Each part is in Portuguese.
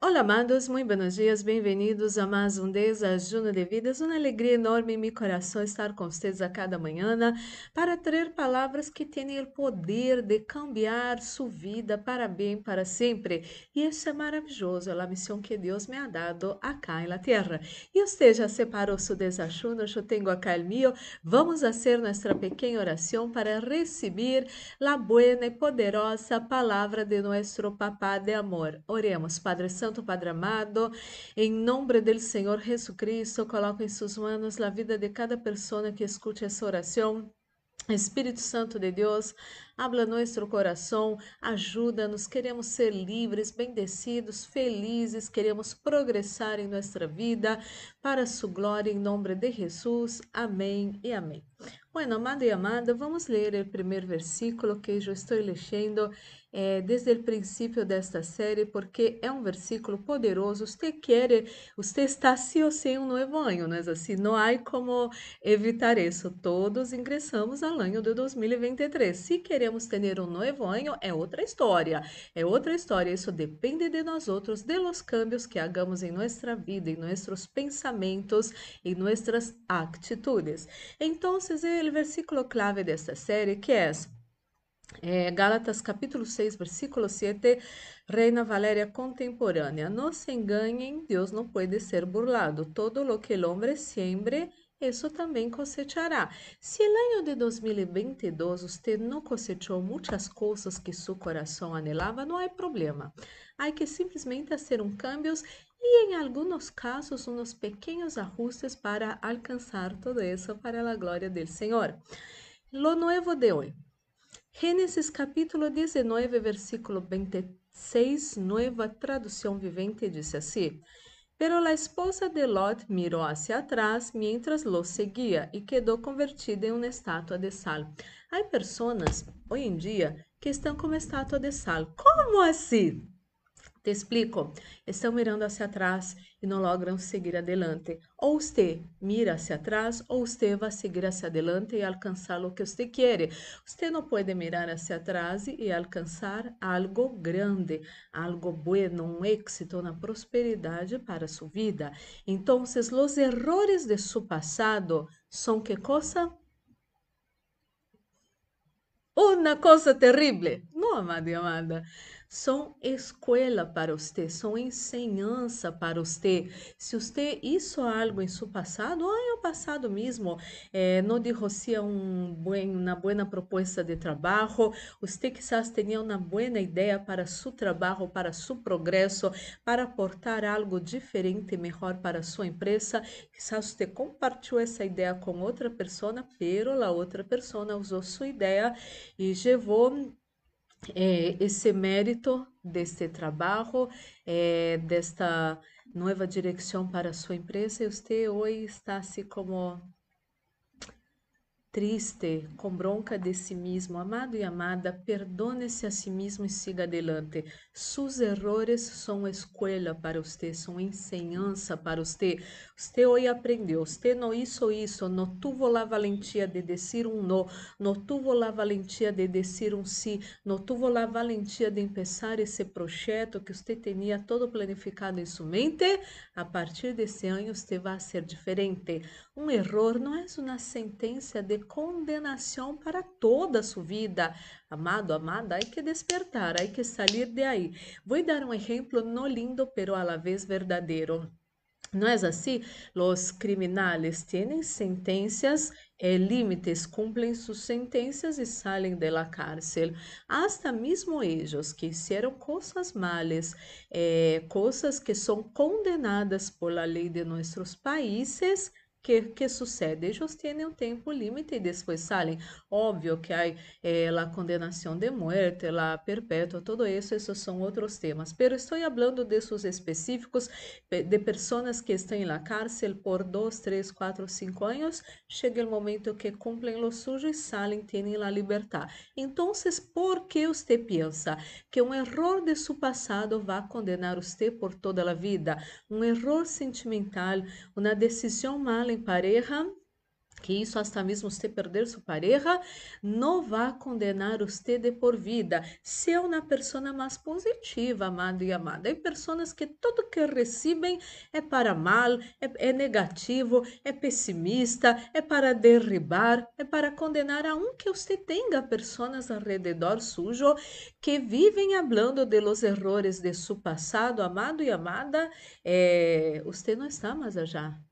Olá, amados, muito buenos dias, bem-vindos a mais um Desajuno de Vidas. Uma alegria enorme em meu coração estar com vocês a cada manhã para trazer palavras que têm o poder de cambiar sua vida para bem, para sempre. E isso é maravilhoso, a missão que Deus me ha dado acá na terra. E você já separou seu desajuno? Eu tenho acá o meu. Vamos fazer nossa pequena oração para receber a boa e poderosa palavra de nosso Papá de amor. Oremos, Padre Santo. Santo Padre amado, em nome do Senhor Jesucristo, coloco em suas mãos a vida de cada pessoa que escute essa oração. Espírito Santo de Deus, habla nosso coração, ajuda-nos, queremos ser livres, bendecidos, felizes, queremos progressar em nossa vida para sua glória, em nome de Jesus. Amém e amém. Bueno, amado e amada, vamos ler o primeiro versículo que eu estou lendo é, desde o princípio desta série, porque é um versículo poderoso. Você quer, você está sim ou sim um novo ano, não é assim? Não há como evitar isso. Todos ingressamos ao ano de 2023. Se queremos ter um novo ano, é outra história. É outra história. Isso depende de nós outros, de los cambios que hagamos em nossa vida, em nossos pensamentos, em nossas atitudes. Então, o versículo clave desta série que é é, Gálatas capítulo 6, versículo 7, Reina Valéria contemporânea. Não se enganem, Deus não pode ser burlado. Todo lo que el hombre siembre, isso também cosechará. Se no ano de 2022 você não cosechou muitas coisas que seu coração anelava, não há problema. Há que simplesmente fazer um cambios e, em alguns casos, uns pequenos ajustes para alcançar tudo isso para a glória do Senhor. Lo nuevo de hoje. Gênesis capítulo 19, versículo 26, nueva tradução vivente, diz assim: Pero la esposa de Lot mirou hacia atrás mientras lo seguia e quedou convertida em uma estátua de sal. Há pessoas, hoje em dia, que estão como estátua de sal. Como assim? Te explico. Estão mirando hacia atrás e não logram seguir adelante. Ou você mira hacia atrás, ou você vai seguir hacia adelante e alcançar o que você quer. Você não pode mirar hacia atrás e alcançar algo grande, algo bueno, um êxito, uma prosperidade para sua vida. Então, os errores de seu passado são que coisa? Uma coisa terrível. Não, amada e amada são escola para você, são ensinança para você. Se você isso algo em seu passado, ou é o passado mesmo, eh, não derrocia um buen, uma boa proposta de trabalho, você quizás tinha uma boa ideia para seu trabalho, para seu progresso, para aportar algo diferente, melhor para sua empresa. Quizás você compartilhou essa ideia com outra pessoa, pero a outra pessoa usou sua ideia e levou é, esse mérito deste trabalho, é, desta nova direção para sua empresa, e você hoje está assim como triste, com bronca de si mesmo, amado e amada, perdone-se a si mesmo e siga adelante. Seus errores são escola para você, são ensinança para você. Você hoje aprendeu, você não hizo isso, não tuvo a valentia de dizer um não, não tuvo a valentia de dizer um sim, não tuvo a valentia de começar esse projeto que você tinha todo planificado em sua mente. A partir desse ano, você vai ser diferente. Um erro não é uma sentença de condenação para toda a sua vida. Amado, amada, há que despertar, há que sair de aí. Vou dar um exemplo no lindo, pero a la vez verdadeiro. Não é assim? Os criminais têm sentenças eh, límites, cumprem suas sentenças e saem da cárcel. Hasta mesmo eles que fizeram coisas malas, eh, coisas que são condenadas por la lei de nossos países, que, que sucede? Eles têm um tempo limite e depois saem. Óbvio que há eh, a condenação de morte, a perpétua, todo isso, esses são outros temas. Pero estou falando desses específicos de pessoas que estão na cárcel por dois, três, quatro, cinco anos. Chega o momento que cumprem o sujo e saem, têm a liberdade. Então, por que você pensa que um erro de seu passado vai condenar você por toda a vida? Um erro sentimental, uma decisão mal pareja que isso hasta mesmo você perder sua pareja, não vai condenar você de por vida. Se é uma pessoa mais positiva, amado e amada. Hay pessoas que tudo que recebem é para mal, é, é negativo, é pessimista, é para derribar, é para condenar, aunque você tenha pessoas ao redor sujo que vivem falando de los errores de seu passado, amado e amada, eh, você não está mais allá.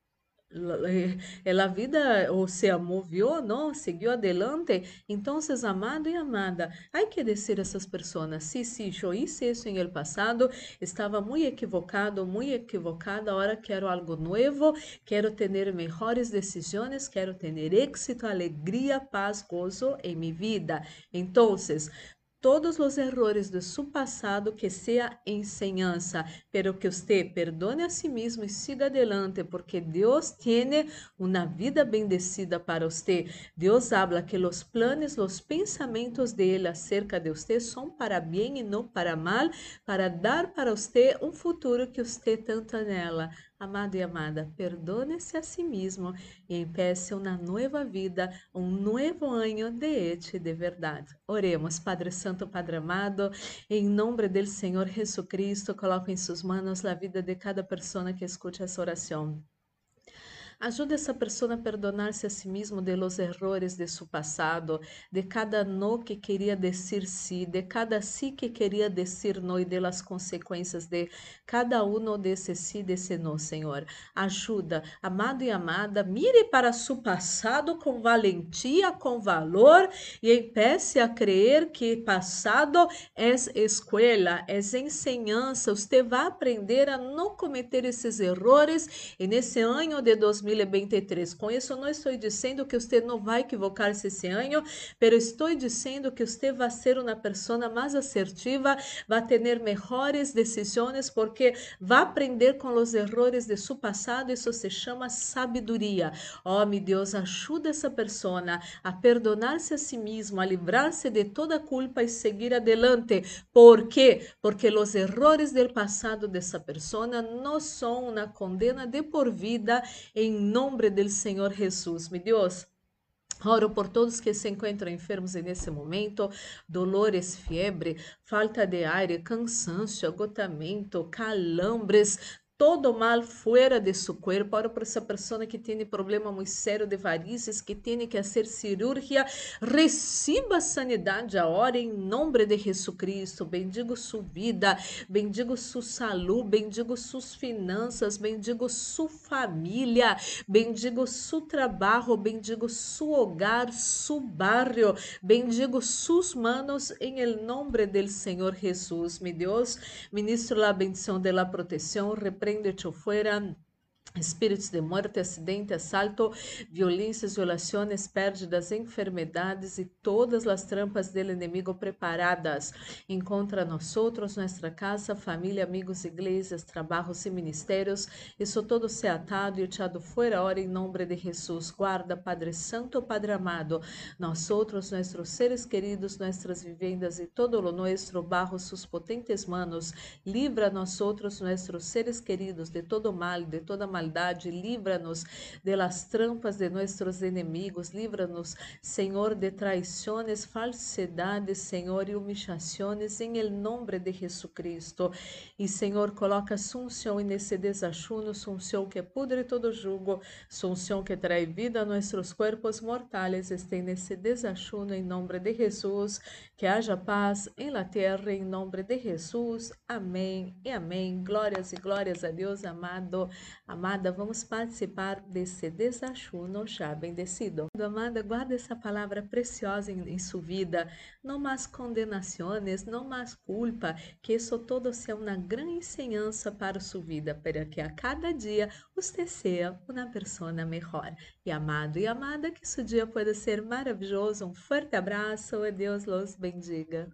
A vida ou se movió, não, seguiu adelante. Então, amado e amada, há que dizer a pessoas, sí, sí, eu hice isso em el passado, estava muito equivocado, muito equivocada, agora quero algo novo, quero ter melhores decisões, quero ter éxito, alegria, paz, gozo em minha vida. Então, todos os errores de seu passado que seja enseñanza, pero que você perdone a si mesmo e siga adelante, porque Deus tem uma vida bendecida para você. Deus habla que os planos, os pensamentos dele acerca de você são para bem e não para mal, para dar para você um futuro que você tanto anela. Amado e amada, perdone-se a si mesmo e empece uma nova vida, um novo ano de ete de verdade. Oremos, Padre Santo, Padre amado, em nome do Senhor Jesus Cristo, coloco em suas mãos a vida de cada pessoa que escute essa oração. Ajude essa pessoa a perdonar-se a si mesmo de los errores de seu passado, de cada no que queria dizer sí, de cada sí que queria dizer no e de las consequências de cada um desse sí, desse no, Senhor. Ajuda, amado e amada, mire para seu passado com valentia, com valor e empece a crer que passado é escola, é ensinança. Você vai aprender a não cometer esses erros e nesse ano de 2020 2023. Com isso, não estou dizendo que você não vai equivocar-se esse ano, mas estou dizendo que você vai ser uma pessoa mais assertiva, vai ter melhores decisões, porque vai aprender com os erros de seu passado. Isso se chama sabedoria. Oh, meu Deus, ajuda essa pessoa a perdonar-se a si mesmo, a livrar-se de toda culpa e seguir adelante. Por quê? Porque os erros do passado dessa pessoa não são uma condena de por vida em nome do Senhor Jesus. Meu Deus, Oro por todos que se encontram enfermos nesse momento, dolores, febre, falta de ar, cansaço, agotamento, calambres, todo mal fora de seu corpo. Ora por essa pessoa que tem problema muito sério de varizes, que tem que fazer cirurgia, receba sanidade agora em nome de Jesus Cristo. Bendigo sua vida, bendigo sua saúde, bendigo suas finanças, bendigo sua família, bendigo seu trabalho, bendigo seu hogar, seu barrio, bendigo suas manos em nome do Senhor Jesus. Mi Deus, ministro a bendição de la proteção, reprende-te fuera espíritos de morte, acidente, assalto, violências, violações, pérdidas, enfermidades e todas as trampas do inimigo preparadas. Encontra nós outros, nossa casa, família, amigos, igrejas, trabalhos e ministérios. Isso todo se atado e echado fora hora em nome de Jesus. Guarda, Padre Santo, Padre amado, nós outros, nossos seres queridos, nossas vivendas e todo o nosso barro, sus potentes manos. Livra nós outros, nossos seres queridos, de todo mal, de toda maldade livra-nos de las trampas de nossos inimigos, livra-nos, Senhor, de traições, falsidades, Senhor, e humillações, em el nome de Jesucristo. E, Senhor, coloca sunção nesse desachuno, sunção que pudre todo jugo, sunção que traz vida a nossos corpos mortais, este nesse desachuno, em nome de Jesus, que haja paz em la terra, em nome de Jesus. Amém e amém. Glórias e glórias a Deus, amado, amado Amada, vamos participar desse desachuno já bendecido. Amada, guarda essa palavra preciosa em, em sua vida. Não mais condenações, não mais culpa, que isso todo seja uma grande ensinança para sua vida, para que a cada dia você seja uma pessoa melhor. E amado e amada, que seu dia pode ser maravilhoso. Um forte abraço e Deus los bendiga.